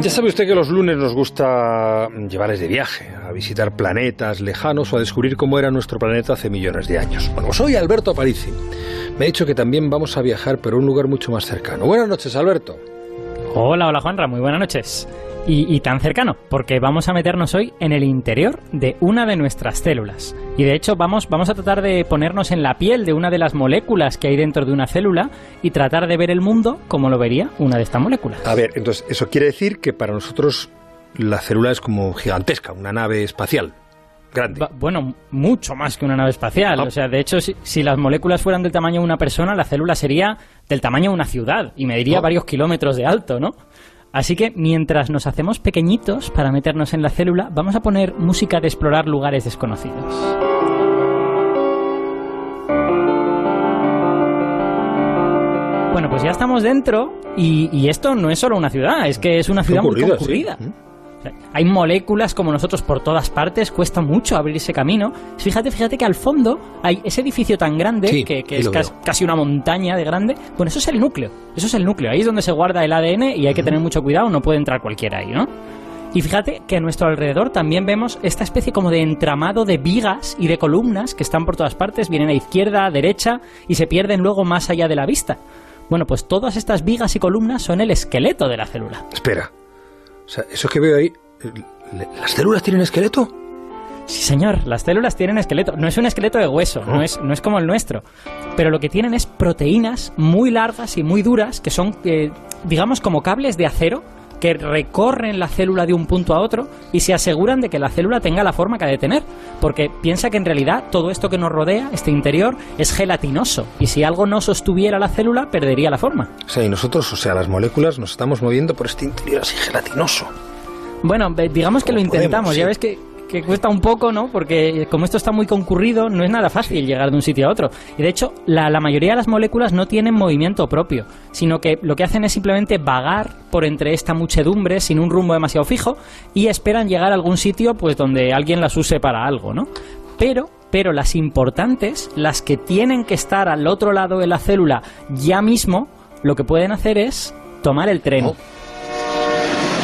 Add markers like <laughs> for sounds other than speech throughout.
Ya sabe usted que los lunes nos gusta llevarles de viaje, a visitar planetas lejanos o a descubrir cómo era nuestro planeta hace millones de años. Bueno, soy Alberto Aparici. Me ha dicho que también vamos a viajar, pero a un lugar mucho más cercano. Buenas noches, Alberto. Hola, hola Juanra, muy buenas noches. Y, tan cercano, porque vamos a meternos hoy en el interior de una de nuestras células. Y de hecho vamos, vamos a tratar de ponernos en la piel de una de las moléculas que hay dentro de una célula y tratar de ver el mundo como lo vería una de estas moléculas. A ver, entonces, eso quiere decir que para nosotros la célula es como gigantesca, una nave espacial. Grande. bueno, mucho más que una nave espacial. Ah. O sea, de hecho, si, las moléculas fueran del tamaño de una persona, la célula sería del tamaño de una ciudad y mediría ah. varios kilómetros de alto, ¿no? Así que mientras nos hacemos pequeñitos para meternos en la célula, vamos a poner música de explorar lugares desconocidos. Bueno, pues ya estamos dentro y, esto no es solo una ciudad, es que es una ciudad muy concurrida. Hay moléculas como nosotros por todas partes, cuesta mucho abrir ese camino. Fíjate, fíjate que al fondo hay ese edificio tan grande, que, es casi una montaña de grande. Bueno, eso es el núcleo, eso es el núcleo. Ahí es donde se guarda el ADN y hay que tener mucho cuidado, no puede entrar cualquiera ahí, ¿no? Y fíjate que a nuestro alrededor también vemos esta especie como de entramado de vigas y de columnas que están por todas partes, vienen a izquierda, a derecha y se pierden luego más allá de la vista. Bueno, pues todas estas vigas y columnas son el esqueleto de la célula. Espera, o sea, eso que veo ahí, ¿las células tienen esqueleto? Sí, señor, las células tienen esqueleto. No es un esqueleto de hueso, no, es, no es como el nuestro. Pero lo que tienen es proteínas muy largas y muy duras que son, eh, digamos, como cables de acero que recorren la célula de un punto a otro y se aseguran de que la célula tenga la forma que ha de tener. Porque piensa que en realidad todo esto que nos rodea, este interior, es gelatinoso. Y si algo no sostuviera la célula, perdería la forma. O sea, y nosotros, o sea, las moléculas nos estamos moviendo por este interior así gelatinoso. Bueno, digamos que lo intentamos. Ya ves que que cuesta un poco, ¿no? Porque como esto está muy concurrido, no es nada fácil llegar de un sitio a otro. Y de hecho, la, mayoría de las moléculas no tienen movimiento propio, sino que lo que hacen es simplemente vagar por entre esta muchedumbre sin un rumbo demasiado fijo y esperan llegar a algún sitio pues donde alguien las use para algo, ¿no? Pero pero las importantes, las que tienen que estar al otro lado de la célula ya mismo, lo que pueden hacer es tomar el tren. Oh.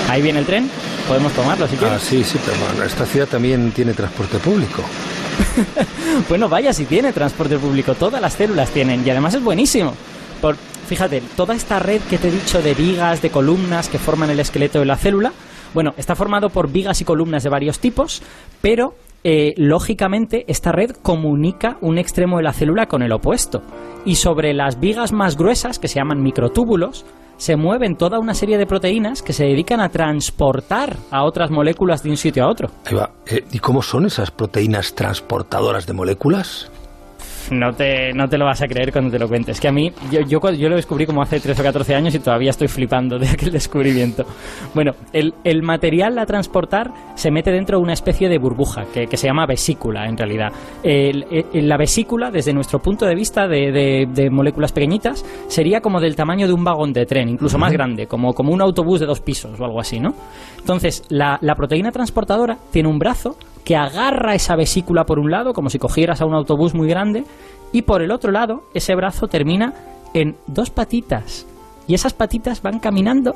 Ahí viene el tren podemos tomarlo si quieres. Ah, sí, sí, pero bueno, esta ciudad también tiene transporte público. <laughs> bueno, vaya si tiene transporte público, todas las células tienen y además es buenísimo. Por, fíjate, toda esta red que te he dicho de vigas, de columnas que forman el esqueleto de la célula, bueno, está formado por vigas y columnas de varios tipos, pero eh, lógicamente esta red comunica un extremo de la célula con el opuesto. Y sobre las vigas más gruesas, que se llaman microtúbulos, se mueven toda una serie de proteínas que se dedican a transportar a otras moléculas de un sitio a otro. Eh, ¿Y cómo son esas proteínas transportadoras de moléculas? No te, no te lo vas a creer cuando te lo cuentes. Que a mí, yo, yo, yo lo descubrí como hace 13 o 14 años y todavía estoy flipando de <laughs> aquel descubrimiento. Bueno, el, el material a transportar se mete dentro de una especie de burbuja que, que se llama vesícula, en realidad. la vesícula, desde nuestro punto de vista de, de, moléculas pequeñitas, sería como del tamaño de un vagón de tren, incluso más grande, como, como un autobús de dos pisos o algo así, ¿no? Entonces, la, la proteína transportadora tiene un brazo que agarra esa vesícula por un lado, como si cogieras a un autobús muy grande, y por el otro lado, ese brazo termina en dos patitas. Y esas patitas van caminando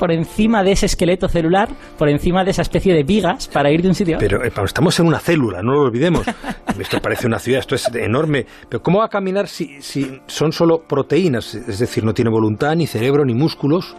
por encima de ese esqueleto celular, por encima de esa especie de vigas para ir de un sitio a otro. Pero estamos en una célula, no lo olvidemos. <laughs> Esto parece una ciudad, esto es enorme. Pero ¿cómo va a caminar si, si son solo proteínas? Es decir, no tiene voluntad, ni cerebro, ni músculos.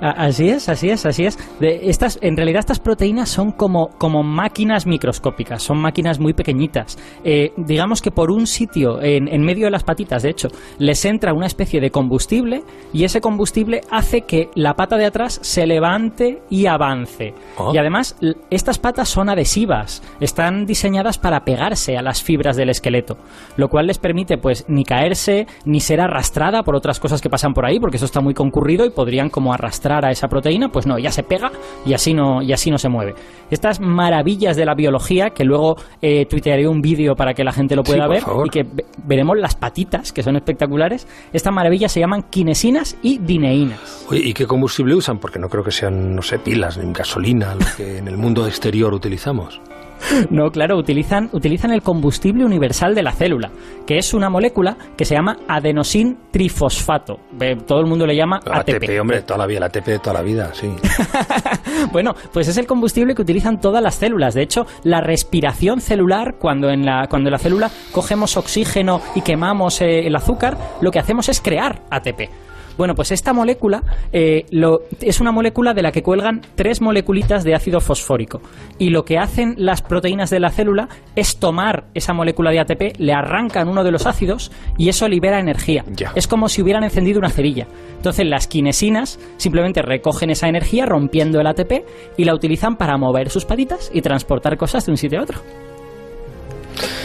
Así es, así es, así es. De estas, en realidad estas proteínas son como, como máquinas microscópicas, son máquinas muy pequeñitas. Eh, digamos que por un sitio, en, en, medio de las patitas, de hecho, les entra una especie de combustible y ese combustible hace que la pata de atrás se levante y avance. Oh. Y además, estas patas son adhesivas, están diseñadas para pegarse a las fibras del esqueleto, lo cual les permite pues ni caerse ni ser arrastrada por otras cosas que pasan por ahí, porque eso está muy concurrido y podrían como arrastrar a esa proteína, pues no, ya se pega y así no, y así no se mueve. Estas maravillas de la biología, que luego eh, tuitearé un vídeo para que la gente lo pueda ver y que veremos las patitas, que son espectaculares, estas maravillas se llaman quinesinas y dineínas. Oye, ¿y qué combustible usan? Porque no creo que sean, no sé, pilas ni gasolina, lo que en el mundo exterior utilizamos. <laughs> No, claro, utilizan, utilizan el combustible universal de la célula, que es una molécula que se llama adenosin trifosfato. Todo el mundo le llama ATP. ATP, hombre, toda la vida, el ATP de toda la vida, sí. <laughs> bueno, pues es el combustible que utilizan todas las células. De hecho, la respiración celular, cuando en la, cuando en la célula cogemos oxígeno y quemamos eh, el azúcar, lo que hacemos es crear ATP. Bueno, pues esta molécula eh, es una molécula de la que cuelgan tres moleculitas de ácido fosfórico. Y lo que hacen las proteínas de la célula es tomar esa molécula de ATP, le arrancan uno de los ácidos y eso libera energía. Es como si hubieran encendido una cerilla. Entonces las quinesinas simplemente recogen esa energía rompiendo el ATP y la utilizan para mover sus patitas y transportar cosas de un sitio a otro.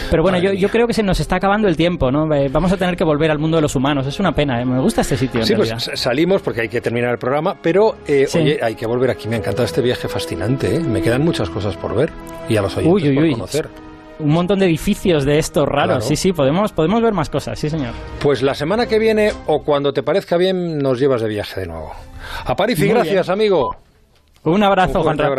Pero bueno, yo, yo, creo que se nos está acabando el tiempo, ¿no? Eh, vamos a tener que volver al mundo de los humanos. Es una pena, ¿eh? Me gusta este sitio. Sí, pues salimos porque hay que terminar el programa, pero eh, oye, hay que volver aquí. Me ha encantado este viaje fascinante, ¿eh? Me quedan muchas cosas por ver y a los oyentes por conocer. Un montón de edificios de estos raros. Sí, sí, podemos, podemos ver más cosas, sí, señor. Pues la semana que viene o cuando te parezca bien nos llevas de viaje de nuevo. A París y gracias, amigo. Un abrazo, Un Juan. abrazo.